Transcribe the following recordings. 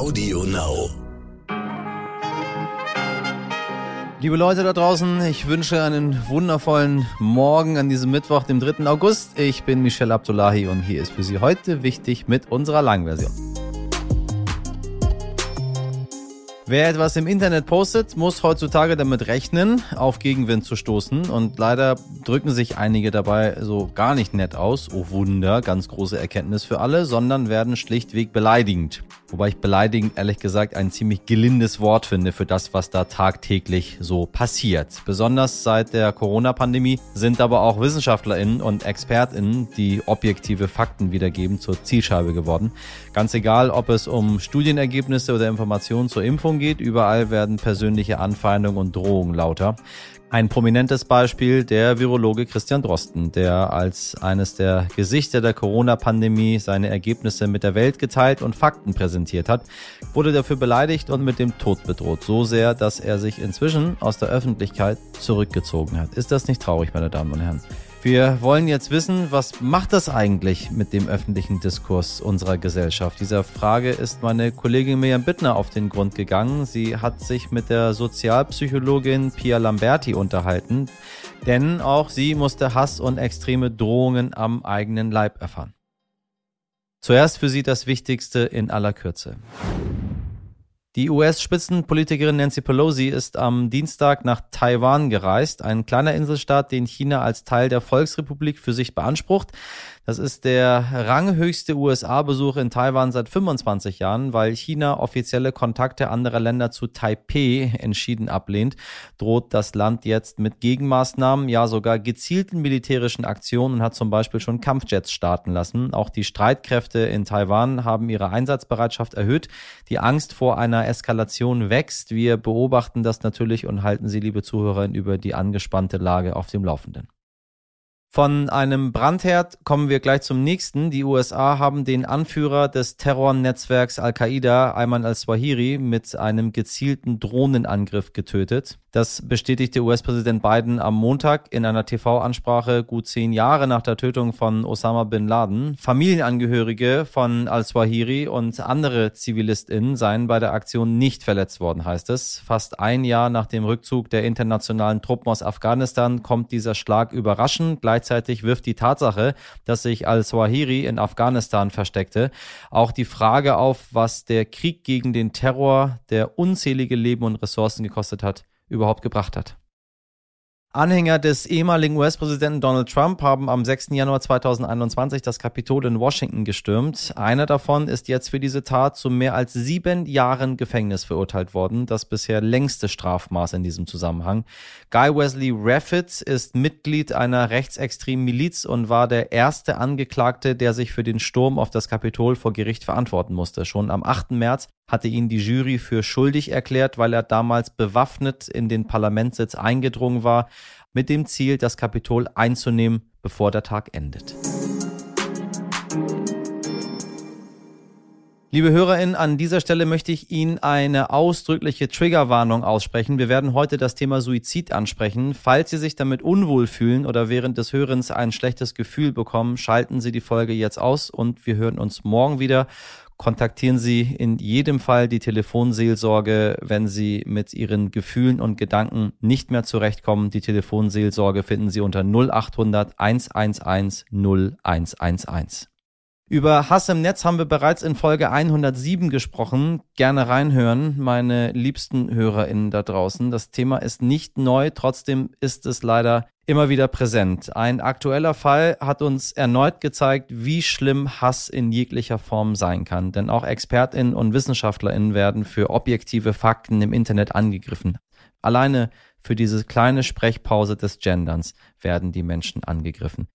Audio Now. Liebe Leute da draußen, ich wünsche einen wundervollen Morgen an diesem Mittwoch, dem 3. August. Ich bin Michelle Abdullahi und hier ist für Sie heute wichtig mit unserer Langversion. Wer etwas im Internet postet, muss heutzutage damit rechnen, auf Gegenwind zu stoßen. Und leider drücken sich einige dabei so gar nicht nett aus. Oh Wunder, ganz große Erkenntnis für alle, sondern werden schlichtweg beleidigend. Wobei ich beleidigend ehrlich gesagt ein ziemlich gelindes Wort finde für das, was da tagtäglich so passiert. Besonders seit der Corona-Pandemie sind aber auch WissenschaftlerInnen und ExpertInnen, die objektive Fakten wiedergeben, zur Zielscheibe geworden. Ganz egal, ob es um Studienergebnisse oder Informationen zur Impfung geht, überall werden persönliche Anfeindungen und Drohungen lauter. Ein prominentes Beispiel der Virologe Christian Drosten, der als eines der Gesichter der Corona-Pandemie seine Ergebnisse mit der Welt geteilt und Fakten präsentiert hat, wurde dafür beleidigt und mit dem Tod bedroht. So sehr, dass er sich inzwischen aus der Öffentlichkeit zurückgezogen hat. Ist das nicht traurig, meine Damen und Herren? Wir wollen jetzt wissen, was macht das eigentlich mit dem öffentlichen Diskurs unserer Gesellschaft? Dieser Frage ist meine Kollegin Miriam Bittner auf den Grund gegangen. Sie hat sich mit der Sozialpsychologin Pia Lamberti unterhalten, denn auch sie musste Hass und extreme Drohungen am eigenen Leib erfahren. Zuerst für sie das Wichtigste in aller Kürze. Die US-Spitzenpolitikerin Nancy Pelosi ist am Dienstag nach Taiwan gereist, ein kleiner Inselstaat, den China als Teil der Volksrepublik für sich beansprucht. Das ist der ranghöchste USA-Besuch in Taiwan seit 25 Jahren, weil China offizielle Kontakte anderer Länder zu Taipei entschieden ablehnt, droht das Land jetzt mit Gegenmaßnahmen, ja sogar gezielten militärischen Aktionen und hat zum Beispiel schon Kampfjets starten lassen. Auch die Streitkräfte in Taiwan haben ihre Einsatzbereitschaft erhöht. Die Angst vor einer Eskalation wächst. Wir beobachten das natürlich und halten Sie, liebe Zuhörer, über die angespannte Lage auf dem Laufenden. Von einem Brandherd kommen wir gleich zum nächsten. Die USA haben den Anführer des Terrornetzwerks Al-Qaida, Ayman al-Swahiri, mit einem gezielten Drohnenangriff getötet. Das bestätigte US-Präsident Biden am Montag in einer TV-Ansprache gut zehn Jahre nach der Tötung von Osama bin Laden. Familienangehörige von al-Swahiri und andere ZivilistInnen seien bei der Aktion nicht verletzt worden, heißt es. Fast ein Jahr nach dem Rückzug der internationalen Truppen aus Afghanistan kommt dieser Schlag überraschend. Gleichzeitig wirft die Tatsache, dass sich al-Swahiri in Afghanistan versteckte, auch die Frage auf, was der Krieg gegen den Terror, der unzählige Leben und Ressourcen gekostet hat, überhaupt gebracht hat. Anhänger des ehemaligen US-Präsidenten Donald Trump haben am 6. Januar 2021 das Kapitol in Washington gestürmt. Einer davon ist jetzt für diese Tat zu mehr als sieben Jahren Gefängnis verurteilt worden, das bisher längste Strafmaß in diesem Zusammenhang. Guy Wesley Raffitt ist Mitglied einer rechtsextremen Miliz und war der erste Angeklagte, der sich für den Sturm auf das Kapitol vor Gericht verantworten musste. Schon am 8. März hatte ihn die Jury für schuldig erklärt, weil er damals bewaffnet in den Parlamentssitz eingedrungen war, mit dem Ziel, das Kapitol einzunehmen, bevor der Tag endet. Liebe HörerInnen, an dieser Stelle möchte ich Ihnen eine ausdrückliche Triggerwarnung aussprechen. Wir werden heute das Thema Suizid ansprechen. Falls Sie sich damit unwohl fühlen oder während des Hörens ein schlechtes Gefühl bekommen, schalten Sie die Folge jetzt aus und wir hören uns morgen wieder kontaktieren Sie in jedem Fall die Telefonseelsorge, wenn Sie mit Ihren Gefühlen und Gedanken nicht mehr zurechtkommen. Die Telefonseelsorge finden Sie unter 0800 111 0111. Über Hass im Netz haben wir bereits in Folge 107 gesprochen. Gerne reinhören, meine liebsten HörerInnen da draußen. Das Thema ist nicht neu, trotzdem ist es leider immer wieder präsent. Ein aktueller Fall hat uns erneut gezeigt, wie schlimm Hass in jeglicher Form sein kann. Denn auch ExpertInnen und WissenschaftlerInnen werden für objektive Fakten im Internet angegriffen. Alleine für diese kleine Sprechpause des Genderns werden die Menschen angegriffen.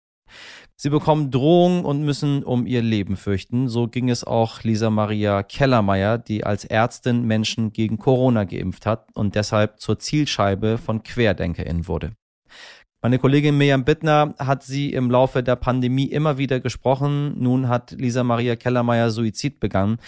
Sie bekommen Drohungen und müssen um ihr Leben fürchten. So ging es auch Lisa Maria Kellermeier, die als Ärztin Menschen gegen Corona geimpft hat und deshalb zur Zielscheibe von QuerdenkerInnen wurde. Meine Kollegin Miriam Bittner hat sie im Laufe der Pandemie immer wieder gesprochen. Nun hat Lisa Maria Kellermeier Suizid begangen.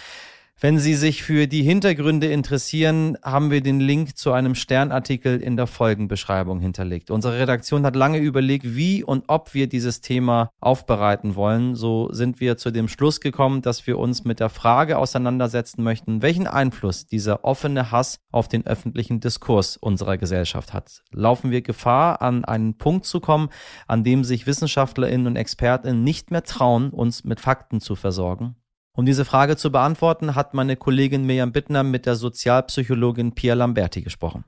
Wenn Sie sich für die Hintergründe interessieren, haben wir den Link zu einem Sternartikel in der Folgenbeschreibung hinterlegt. Unsere Redaktion hat lange überlegt, wie und ob wir dieses Thema aufbereiten wollen. So sind wir zu dem Schluss gekommen, dass wir uns mit der Frage auseinandersetzen möchten, welchen Einfluss dieser offene Hass auf den öffentlichen Diskurs unserer Gesellschaft hat. Laufen wir Gefahr, an einen Punkt zu kommen, an dem sich Wissenschaftlerinnen und Expertinnen nicht mehr trauen, uns mit Fakten zu versorgen? Um diese Frage zu beantworten, hat meine Kollegin Mirjam Bittner mit der Sozialpsychologin Pia Lamberti gesprochen.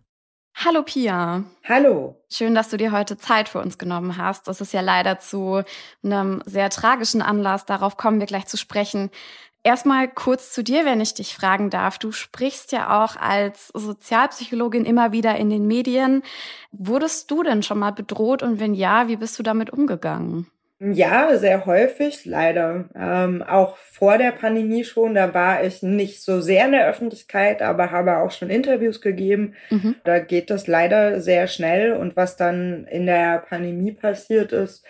Hallo Pia. Hallo. Schön, dass du dir heute Zeit für uns genommen hast. Das ist ja leider zu einem sehr tragischen Anlass. Darauf kommen wir gleich zu sprechen. Erstmal kurz zu dir, wenn ich dich fragen darf. Du sprichst ja auch als Sozialpsychologin immer wieder in den Medien. Wurdest du denn schon mal bedroht und wenn ja, wie bist du damit umgegangen? Ja, sehr häufig, leider. Ähm, auch vor der Pandemie schon, da war ich nicht so sehr in der Öffentlichkeit, aber habe auch schon Interviews gegeben. Mhm. Da geht das leider sehr schnell. Und was dann in der Pandemie passiert ist,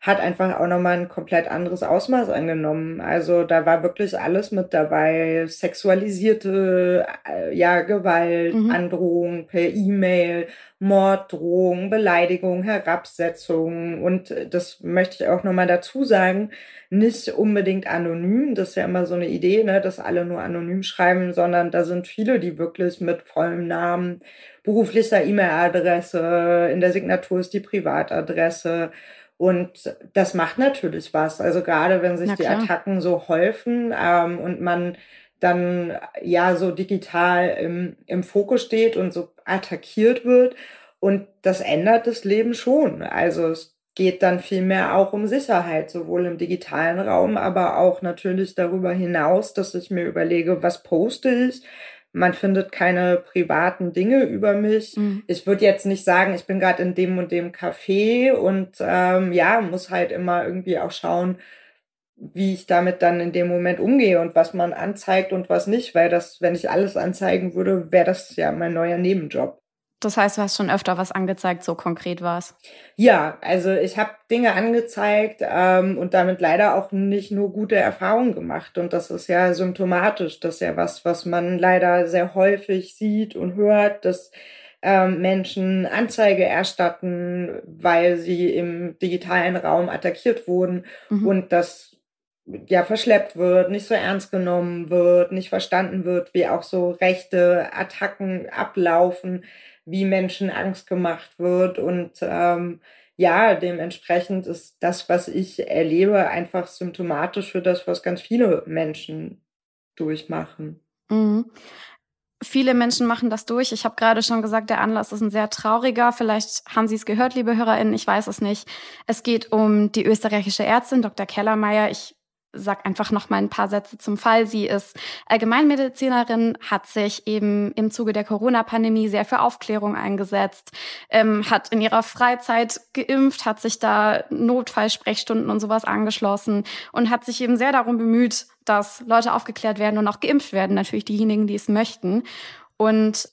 hat einfach auch nochmal ein komplett anderes Ausmaß angenommen. Also da war wirklich alles mit dabei. Sexualisierte äh, ja, Gewalt, mhm. Androhung per E-Mail, Morddrohung, Beleidigung, Herabsetzung. Und das möchte ich auch nochmal dazu sagen, nicht unbedingt anonym. Das ist ja immer so eine Idee, ne, dass alle nur anonym schreiben, sondern da sind viele, die wirklich mit vollem Namen, beruflicher E-Mail-Adresse, in der Signatur ist die Privatadresse und das macht natürlich was. Also gerade wenn sich die Attacken so häufen ähm, und man dann ja so digital im, im Fokus steht und so attackiert wird. Und das ändert das Leben schon. Also es geht dann vielmehr auch um Sicherheit, sowohl im digitalen Raum, aber auch natürlich darüber hinaus, dass ich mir überlege, was poste ich, man findet keine privaten Dinge über mich. Mhm. Ich würde jetzt nicht sagen, ich bin gerade in dem und dem Café und ähm, ja, muss halt immer irgendwie auch schauen, wie ich damit dann in dem Moment umgehe und was man anzeigt und was nicht, weil das, wenn ich alles anzeigen würde, wäre das ja mein neuer Nebenjob. Das heißt, du hast schon öfter was angezeigt, so konkret war es. Ja, also ich habe Dinge angezeigt ähm, und damit leider auch nicht nur gute Erfahrungen gemacht. Und das ist ja symptomatisch. Das ist ja was, was man leider sehr häufig sieht und hört, dass ähm, Menschen Anzeige erstatten, weil sie im digitalen Raum attackiert wurden mhm. und das ja verschleppt wird, nicht so ernst genommen wird, nicht verstanden wird, wie auch so rechte Attacken ablaufen wie Menschen Angst gemacht wird. Und ähm, ja, dementsprechend ist das, was ich erlebe, einfach symptomatisch für das, was ganz viele Menschen durchmachen. Mhm. Viele Menschen machen das durch. Ich habe gerade schon gesagt, der Anlass ist ein sehr trauriger. Vielleicht haben Sie es gehört, liebe HörerInnen, ich weiß es nicht. Es geht um die österreichische Ärztin Dr. Kellermeier. Ich sag einfach noch mal ein paar Sätze zum Fall. Sie ist Allgemeinmedizinerin, hat sich eben im Zuge der Corona-Pandemie sehr für Aufklärung eingesetzt, ähm, hat in ihrer Freizeit geimpft, hat sich da Notfallsprechstunden und sowas angeschlossen und hat sich eben sehr darum bemüht, dass Leute aufgeklärt werden und auch geimpft werden, natürlich diejenigen, die es möchten. Und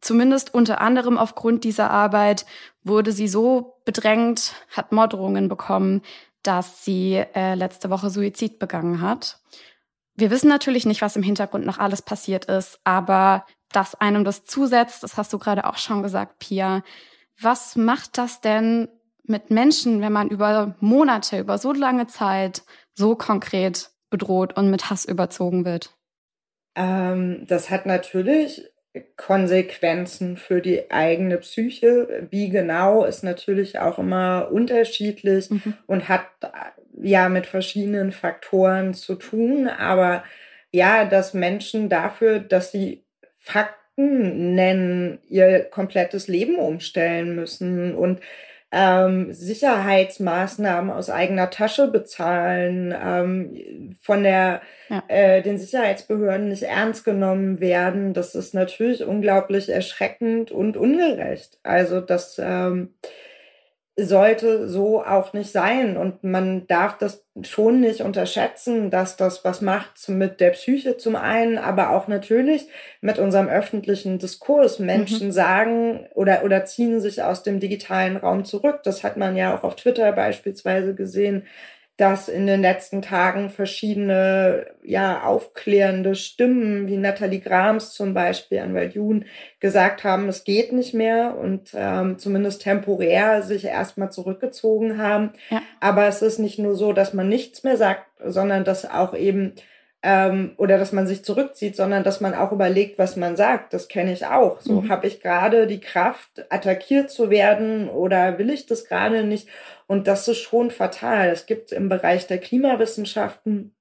zumindest unter anderem aufgrund dieser Arbeit wurde sie so bedrängt, hat Morddrohungen bekommen, dass sie äh, letzte Woche Suizid begangen hat. Wir wissen natürlich nicht, was im Hintergrund noch alles passiert ist, aber dass einem das zusetzt, das hast du gerade auch schon gesagt, Pia. Was macht das denn mit Menschen, wenn man über Monate, über so lange Zeit so konkret bedroht und mit Hass überzogen wird? Ähm, das hat natürlich Konsequenzen für die eigene Psyche. Wie genau ist natürlich auch immer unterschiedlich mhm. und hat ja mit verschiedenen Faktoren zu tun. Aber ja, dass Menschen dafür, dass sie Fakten nennen, ihr komplettes Leben umstellen müssen und ähm, Sicherheitsmaßnahmen aus eigener Tasche bezahlen, ähm, von der, ja. äh, den Sicherheitsbehörden nicht ernst genommen werden. Das ist natürlich unglaublich erschreckend und ungerecht. Also das ähm, sollte so auch nicht sein. Und man darf das schon nicht unterschätzen, dass das was macht mit der Psyche zum einen, aber auch natürlich mit unserem öffentlichen Diskurs. Menschen mhm. sagen oder, oder ziehen sich aus dem digitalen Raum zurück. Das hat man ja auch auf Twitter beispielsweise gesehen. Dass in den letzten Tagen verschiedene, ja, aufklärende Stimmen, wie Nathalie Grams zum Beispiel, Anwalt Jun, gesagt haben, es geht nicht mehr und ähm, zumindest temporär sich erstmal zurückgezogen haben. Ja. Aber es ist nicht nur so, dass man nichts mehr sagt, sondern dass auch eben ähm, oder dass man sich zurückzieht, sondern dass man auch überlegt, was man sagt. Das kenne ich auch. So mhm. habe ich gerade die Kraft, attackiert zu werden oder will ich das gerade nicht? Und das ist schon fatal. Es gibt im Bereich der Klimawissenschaften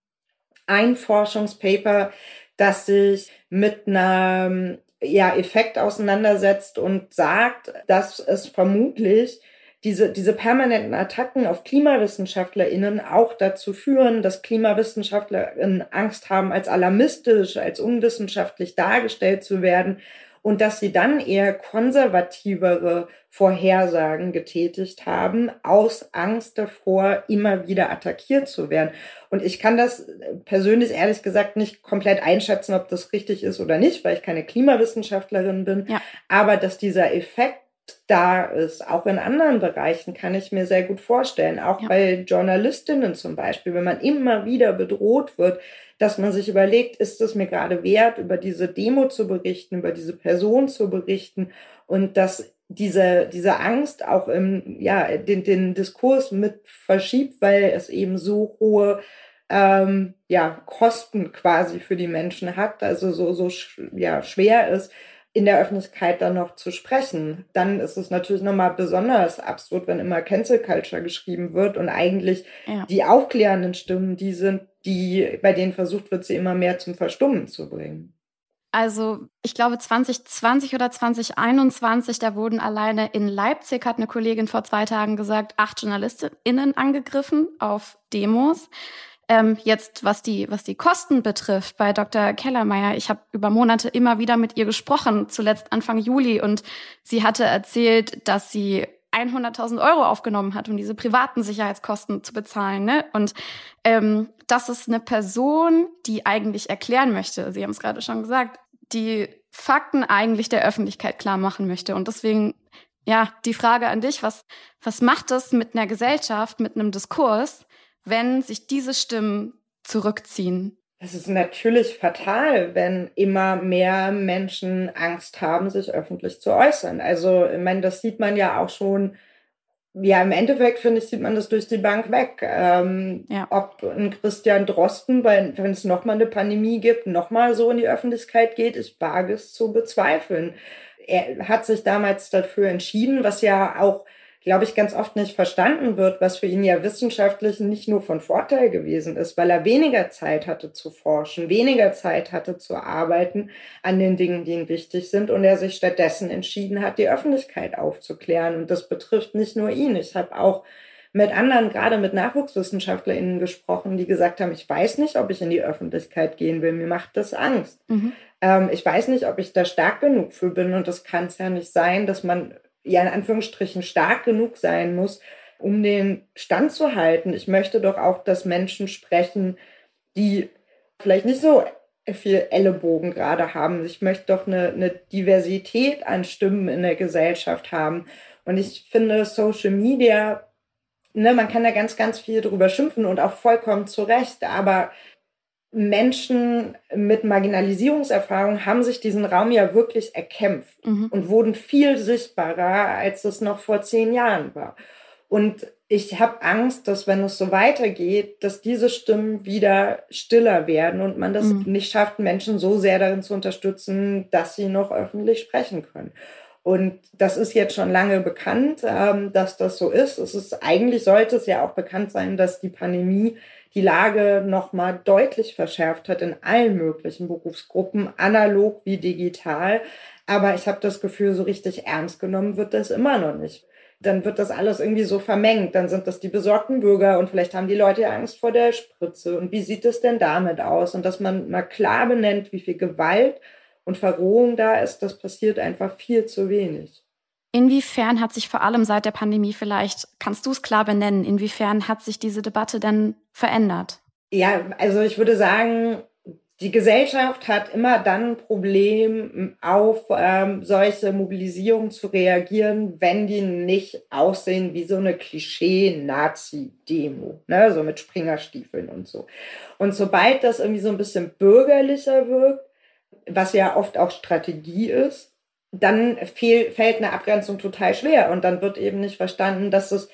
ein Forschungspaper, das sich mit einem ja, Effekt auseinandersetzt und sagt, dass es vermutlich diese, diese permanenten Attacken auf KlimawissenschaftlerInnen auch dazu führen, dass KlimawissenschaftlerInnen Angst haben, als alarmistisch, als unwissenschaftlich dargestellt zu werden und dass sie dann eher konservativere Vorhersagen getätigt haben, aus Angst davor, immer wieder attackiert zu werden. Und ich kann das persönlich ehrlich gesagt nicht komplett einschätzen, ob das richtig ist oder nicht, weil ich keine Klimawissenschaftlerin bin. Ja. Aber dass dieser Effekt da ist. Auch in anderen Bereichen kann ich mir sehr gut vorstellen. Auch ja. bei Journalistinnen zum Beispiel, wenn man immer wieder bedroht wird, dass man sich überlegt, ist es mir gerade wert, über diese Demo zu berichten, über diese Person zu berichten und dass diese, diese Angst auch im, ja, den, den Diskurs mit verschiebt, weil es eben so hohe ähm, ja, Kosten quasi für die Menschen hat, also so, so ja, schwer ist, in der Öffentlichkeit dann noch zu sprechen. Dann ist es natürlich nochmal besonders absurd, wenn immer Cancel Culture geschrieben wird und eigentlich ja. die aufklärenden Stimmen, die sind, die, bei denen versucht wird, sie immer mehr zum Verstummen zu bringen. Also ich glaube 2020 oder 2021, da wurden alleine in Leipzig, hat eine Kollegin vor zwei Tagen gesagt, acht JournalistInnen angegriffen auf Demos. Ähm, jetzt, was die, was die Kosten betrifft, bei Dr. Kellermeier, ich habe über Monate immer wieder mit ihr gesprochen, zuletzt Anfang Juli, und sie hatte erzählt, dass sie 100.000 Euro aufgenommen hat, um diese privaten Sicherheitskosten zu bezahlen. Ne? Und ähm, das ist eine Person, die eigentlich erklären möchte, Sie haben es gerade schon gesagt, die Fakten eigentlich der Öffentlichkeit klar machen möchte. Und deswegen, ja, die Frage an dich, was, was macht das mit einer Gesellschaft, mit einem Diskurs, wenn sich diese Stimmen zurückziehen? Es ist natürlich fatal, wenn immer mehr Menschen Angst haben, sich öffentlich zu äußern. Also, ich meine, das sieht man ja auch schon. Ja, im Endeffekt finde ich, sieht man das durch die Bank weg. Ähm, ja. Ob ein Christian Drosten, wenn es nochmal eine Pandemie gibt, nochmal so in die Öffentlichkeit geht, ich wage es zu bezweifeln. Er hat sich damals dafür entschieden, was ja auch glaube ich, ganz oft nicht verstanden wird, was für ihn ja wissenschaftlich nicht nur von Vorteil gewesen ist, weil er weniger Zeit hatte zu forschen, weniger Zeit hatte zu arbeiten an den Dingen, die ihm wichtig sind und er sich stattdessen entschieden hat, die Öffentlichkeit aufzuklären. Und das betrifft nicht nur ihn. Ich habe auch mit anderen, gerade mit NachwuchswissenschaftlerInnen gesprochen, die gesagt haben, ich weiß nicht, ob ich in die Öffentlichkeit gehen will, mir macht das Angst. Mhm. Ähm, ich weiß nicht, ob ich da stark genug für bin und das kann es ja nicht sein, dass man ja in Anführungsstrichen stark genug sein muss, um den Stand zu halten. Ich möchte doch auch, dass Menschen sprechen, die vielleicht nicht so viel Ellenbogen gerade haben. Ich möchte doch eine, eine Diversität an Stimmen in der Gesellschaft haben. Und ich finde Social Media, ne, man kann da ganz, ganz viel drüber schimpfen und auch vollkommen zu Recht, aber Menschen mit Marginalisierungserfahrung haben sich diesen Raum ja wirklich erkämpft mhm. und wurden viel sichtbarer, als es noch vor zehn Jahren war. Und ich habe Angst, dass wenn es so weitergeht, dass diese Stimmen wieder stiller werden und man das mhm. nicht schafft, Menschen so sehr darin zu unterstützen, dass sie noch öffentlich sprechen können. Und das ist jetzt schon lange bekannt, ähm, dass das so ist. Es ist eigentlich sollte es ja auch bekannt sein, dass die Pandemie die Lage nochmal deutlich verschärft hat in allen möglichen Berufsgruppen, analog wie digital. Aber ich habe das Gefühl, so richtig ernst genommen wird das immer noch nicht. Dann wird das alles irgendwie so vermengt. Dann sind das die besorgten Bürger und vielleicht haben die Leute ja Angst vor der Spritze. Und wie sieht es denn damit aus? Und dass man mal klar benennt, wie viel Gewalt und Verrohung da ist, das passiert einfach viel zu wenig. Inwiefern hat sich vor allem seit der Pandemie vielleicht, kannst du es klar benennen, inwiefern hat sich diese Debatte denn verändert? Ja, also ich würde sagen, die Gesellschaft hat immer dann ein Problem, auf ähm, solche Mobilisierungen zu reagieren, wenn die nicht aussehen wie so eine Klischee-Nazi-Demo, ne? so mit Springerstiefeln und so. Und sobald das irgendwie so ein bisschen bürgerlicher wirkt, was ja oft auch Strategie ist, dann fehl, fällt eine Abgrenzung total schwer und dann wird eben nicht verstanden, dass es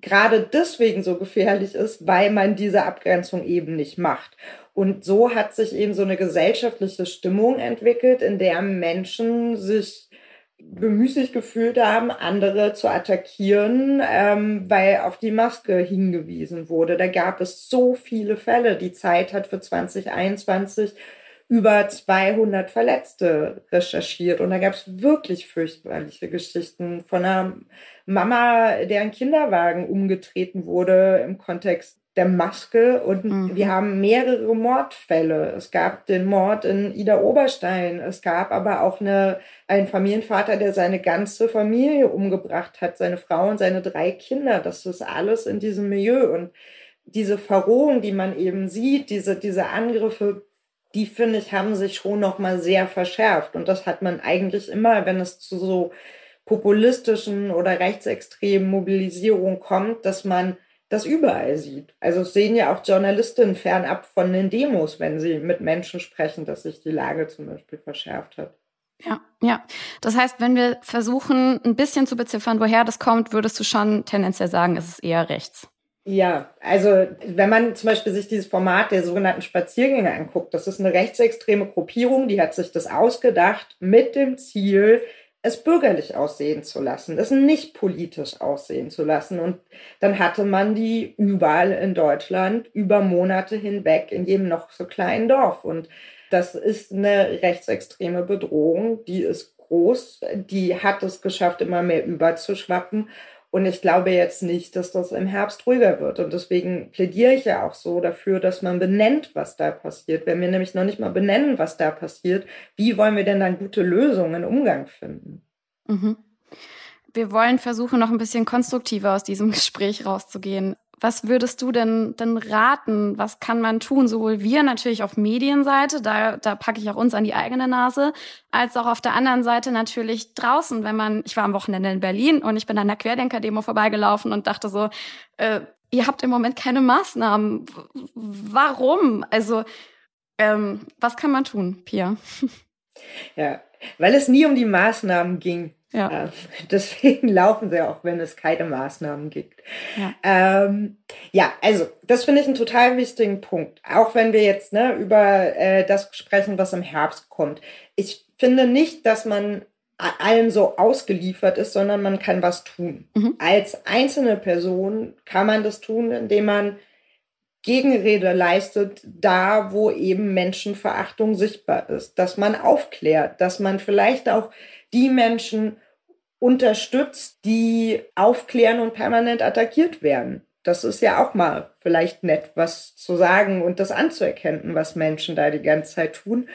gerade deswegen so gefährlich ist, weil man diese Abgrenzung eben nicht macht. Und so hat sich eben so eine gesellschaftliche Stimmung entwickelt, in der Menschen sich bemüßigt gefühlt haben, andere zu attackieren, ähm, weil auf die Maske hingewiesen wurde. Da gab es so viele Fälle. Die Zeit hat für 2021 über 200 Verletzte recherchiert. Und da gab es wirklich fürchterliche Geschichten von einer Mama, deren Kinderwagen umgetreten wurde im Kontext der Maske und mhm. wir haben mehrere Mordfälle. Es gab den Mord in Ida Oberstein. Es gab aber auch eine, einen Familienvater, der seine ganze Familie umgebracht hat, seine Frau und seine drei Kinder. Das ist alles in diesem Milieu und diese Verrohung, die man eben sieht, diese, diese Angriffe, die finde ich, haben sich schon noch mal sehr verschärft. Und das hat man eigentlich immer, wenn es zu so populistischen oder rechtsextremen Mobilisierungen kommt, dass man das überall sieht. Also es sehen ja auch Journalistinnen fernab von den Demos, wenn sie mit Menschen sprechen, dass sich die Lage zum Beispiel verschärft hat. Ja, ja. Das heißt, wenn wir versuchen, ein bisschen zu beziffern, woher das kommt, würdest du schon tendenziell sagen, es ist eher rechts. Ja, also wenn man zum Beispiel sich dieses Format der sogenannten Spaziergänge anguckt, das ist eine rechtsextreme Gruppierung, die hat sich das ausgedacht mit dem Ziel, es bürgerlich aussehen zu lassen, es nicht politisch aussehen zu lassen. Und dann hatte man die überall in Deutschland über Monate hinweg in jedem noch so kleinen Dorf. Und das ist eine rechtsextreme Bedrohung, die ist groß, die hat es geschafft, immer mehr überzuschwappen. Und ich glaube jetzt nicht, dass das im Herbst ruhiger wird. Und deswegen plädiere ich ja auch so dafür, dass man benennt, was da passiert. Wenn wir nämlich noch nicht mal benennen, was da passiert, wie wollen wir denn dann gute Lösungen im Umgang finden? Mhm. Wir wollen versuchen, noch ein bisschen konstruktiver aus diesem Gespräch rauszugehen. Was würdest du denn, denn raten? Was kann man tun? Sowohl wir natürlich auf Medienseite, da, da packe ich auch uns an die eigene Nase, als auch auf der anderen Seite natürlich draußen, wenn man, ich war am Wochenende in Berlin und ich bin an der Querdenker-Demo vorbeigelaufen und dachte so, äh, ihr habt im Moment keine Maßnahmen. Warum? Also, ähm, was kann man tun, Pia? Ja, weil es nie um die Maßnahmen ging. Ja. Äh, deswegen laufen sie auch, wenn es keine Maßnahmen gibt. Ja, ähm, ja also das finde ich einen total wichtigen Punkt. Auch wenn wir jetzt ne, über äh, das sprechen, was im Herbst kommt. Ich finde nicht, dass man allem so ausgeliefert ist, sondern man kann was tun. Mhm. Als einzelne Person kann man das tun, indem man Gegenrede leistet, da wo eben Menschenverachtung sichtbar ist, dass man aufklärt, dass man vielleicht auch die Menschen unterstützt, die aufklären und permanent attackiert werden. Das ist ja auch mal vielleicht nett, was zu sagen und das anzuerkennen, was Menschen da die ganze Zeit tun.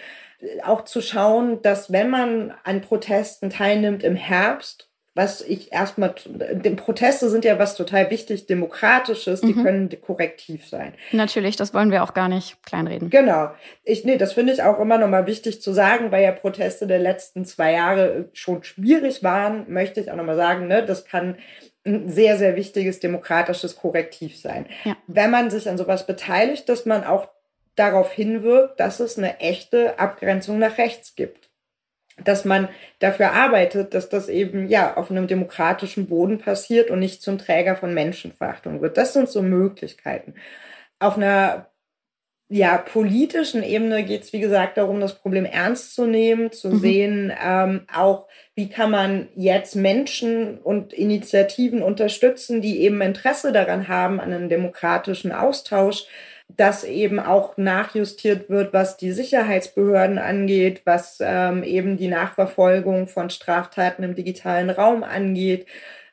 Auch zu schauen, dass wenn man an Protesten teilnimmt im Herbst was ich erstmal, die Proteste sind ja was total wichtig, demokratisches, die mhm. können korrektiv sein. Natürlich, das wollen wir auch gar nicht kleinreden. Genau. Ich, nee, das finde ich auch immer nochmal wichtig zu sagen, weil ja Proteste der letzten zwei Jahre schon schwierig waren, möchte ich auch nochmal sagen, ne, das kann ein sehr, sehr wichtiges demokratisches Korrektiv sein. Ja. Wenn man sich an sowas beteiligt, dass man auch darauf hinwirkt, dass es eine echte Abgrenzung nach rechts gibt dass man dafür arbeitet, dass das eben ja auf einem demokratischen Boden passiert und nicht zum Träger von Menschenverachtung wird. Das sind so Möglichkeiten. Auf einer ja, politischen Ebene geht es, wie gesagt, darum, das Problem ernst zu nehmen, zu mhm. sehen, ähm, auch wie kann man jetzt Menschen und Initiativen unterstützen, die eben Interesse daran haben, an einem demokratischen Austausch dass eben auch nachjustiert wird, was die Sicherheitsbehörden angeht, was ähm, eben die Nachverfolgung von Straftaten im digitalen Raum angeht,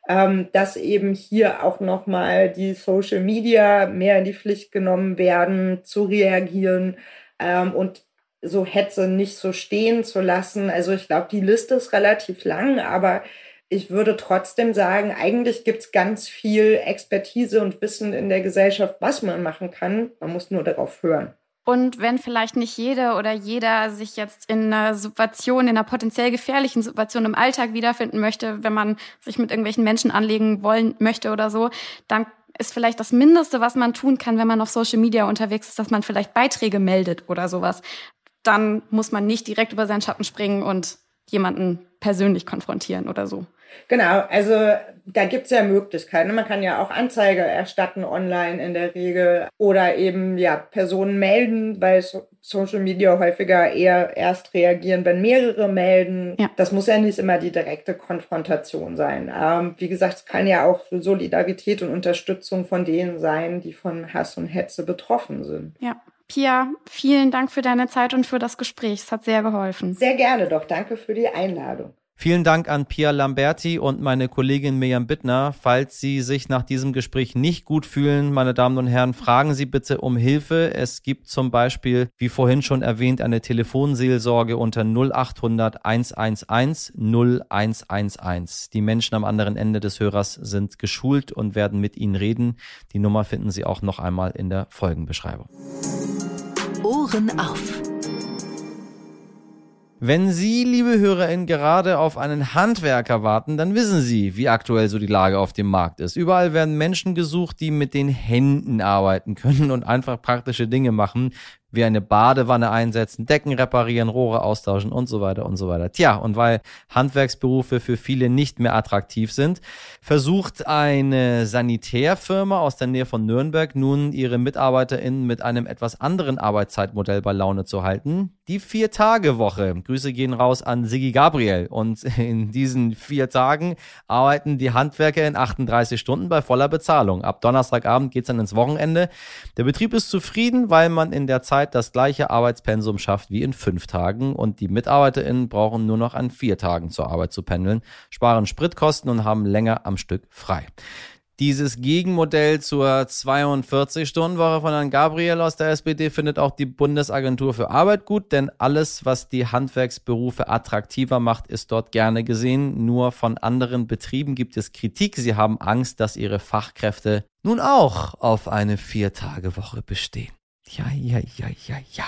ähm, dass eben hier auch nochmal die Social Media mehr in die Pflicht genommen werden, zu reagieren ähm, und so Hetze nicht so stehen zu lassen. Also ich glaube, die Liste ist relativ lang, aber ich würde trotzdem sagen, eigentlich gibt es ganz viel Expertise und Wissen in der Gesellschaft, was man machen kann. Man muss nur darauf hören. Und wenn vielleicht nicht jede oder jeder sich jetzt in einer Situation, in einer potenziell gefährlichen Situation im Alltag wiederfinden möchte, wenn man sich mit irgendwelchen Menschen anlegen wollen möchte oder so, dann ist vielleicht das Mindeste, was man tun kann, wenn man auf Social Media unterwegs ist, dass man vielleicht Beiträge meldet oder sowas. Dann muss man nicht direkt über seinen Schatten springen und jemanden persönlich konfrontieren oder so. Genau, also da gibt's ja Möglichkeiten. Man kann ja auch Anzeige erstatten online in der Regel oder eben ja Personen melden, weil so Social Media häufiger eher erst reagieren, wenn mehrere melden. Ja. Das muss ja nicht immer die direkte Konfrontation sein. Ähm, wie gesagt, es kann ja auch Solidarität und Unterstützung von denen sein, die von Hass und Hetze betroffen sind. Ja. Pia, vielen Dank für deine Zeit und für das Gespräch. Es hat sehr geholfen. Sehr gerne doch. Danke für die Einladung. Vielen Dank an Pia Lamberti und meine Kollegin Mirjam Bittner. Falls Sie sich nach diesem Gespräch nicht gut fühlen, meine Damen und Herren, fragen Sie bitte um Hilfe. Es gibt zum Beispiel, wie vorhin schon erwähnt, eine Telefonseelsorge unter 0800 111 0111. Die Menschen am anderen Ende des Hörers sind geschult und werden mit Ihnen reden. Die Nummer finden Sie auch noch einmal in der Folgenbeschreibung. Ohren auf. Wenn Sie, liebe HörerInnen, gerade auf einen Handwerker warten, dann wissen Sie, wie aktuell so die Lage auf dem Markt ist. Überall werden Menschen gesucht, die mit den Händen arbeiten können und einfach praktische Dinge machen, wie eine Badewanne einsetzen, Decken reparieren, Rohre austauschen und so weiter und so weiter. Tja, und weil Handwerksberufe für viele nicht mehr attraktiv sind, versucht eine Sanitärfirma aus der Nähe von Nürnberg nun ihre MitarbeiterInnen mit einem etwas anderen Arbeitszeitmodell bei Laune zu halten. Die Vier-Tage-Woche. Grüße gehen raus an Sigi Gabriel. Und in diesen vier Tagen arbeiten die Handwerker in 38 Stunden bei voller Bezahlung. Ab Donnerstagabend geht's dann ins Wochenende. Der Betrieb ist zufrieden, weil man in der Zeit das gleiche Arbeitspensum schafft wie in fünf Tagen und die MitarbeiterInnen brauchen nur noch an vier Tagen zur Arbeit zu pendeln, sparen Spritkosten und haben länger am Stück frei. Dieses Gegenmodell zur 42-Stunden-Woche von Herrn Gabriel aus der SPD findet auch die Bundesagentur für Arbeit gut, denn alles, was die Handwerksberufe attraktiver macht, ist dort gerne gesehen. Nur von anderen Betrieben gibt es Kritik. Sie haben Angst, dass ihre Fachkräfte nun auch auf eine Viertagewoche bestehen. Ja, ja, ja, ja, ja.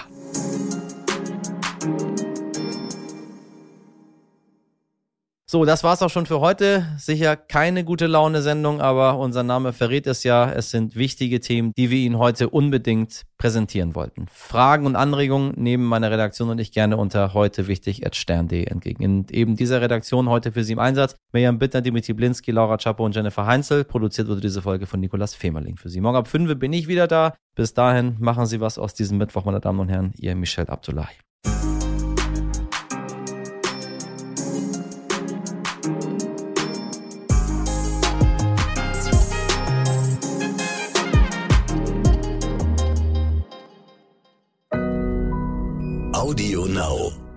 So, das war's auch schon für heute. Sicher keine gute Laune-Sendung, aber unser Name verrät es ja. Es sind wichtige Themen, die wir Ihnen heute unbedingt präsentieren wollten. Fragen und Anregungen nehmen meine Redaktion und ich gerne unter heute entgegen. In eben dieser Redaktion heute für Sie im Einsatz Mirjam Bittner, Dimitri Blinski, Laura Czapo und Jennifer Heinzel. Produziert wurde diese Folge von Nikolas Femerling für Sie. Morgen ab 5 bin ich wieder da. Bis dahin machen Sie was aus diesem Mittwoch, meine Damen und Herren. Ihr Michel Abdullahi. Now.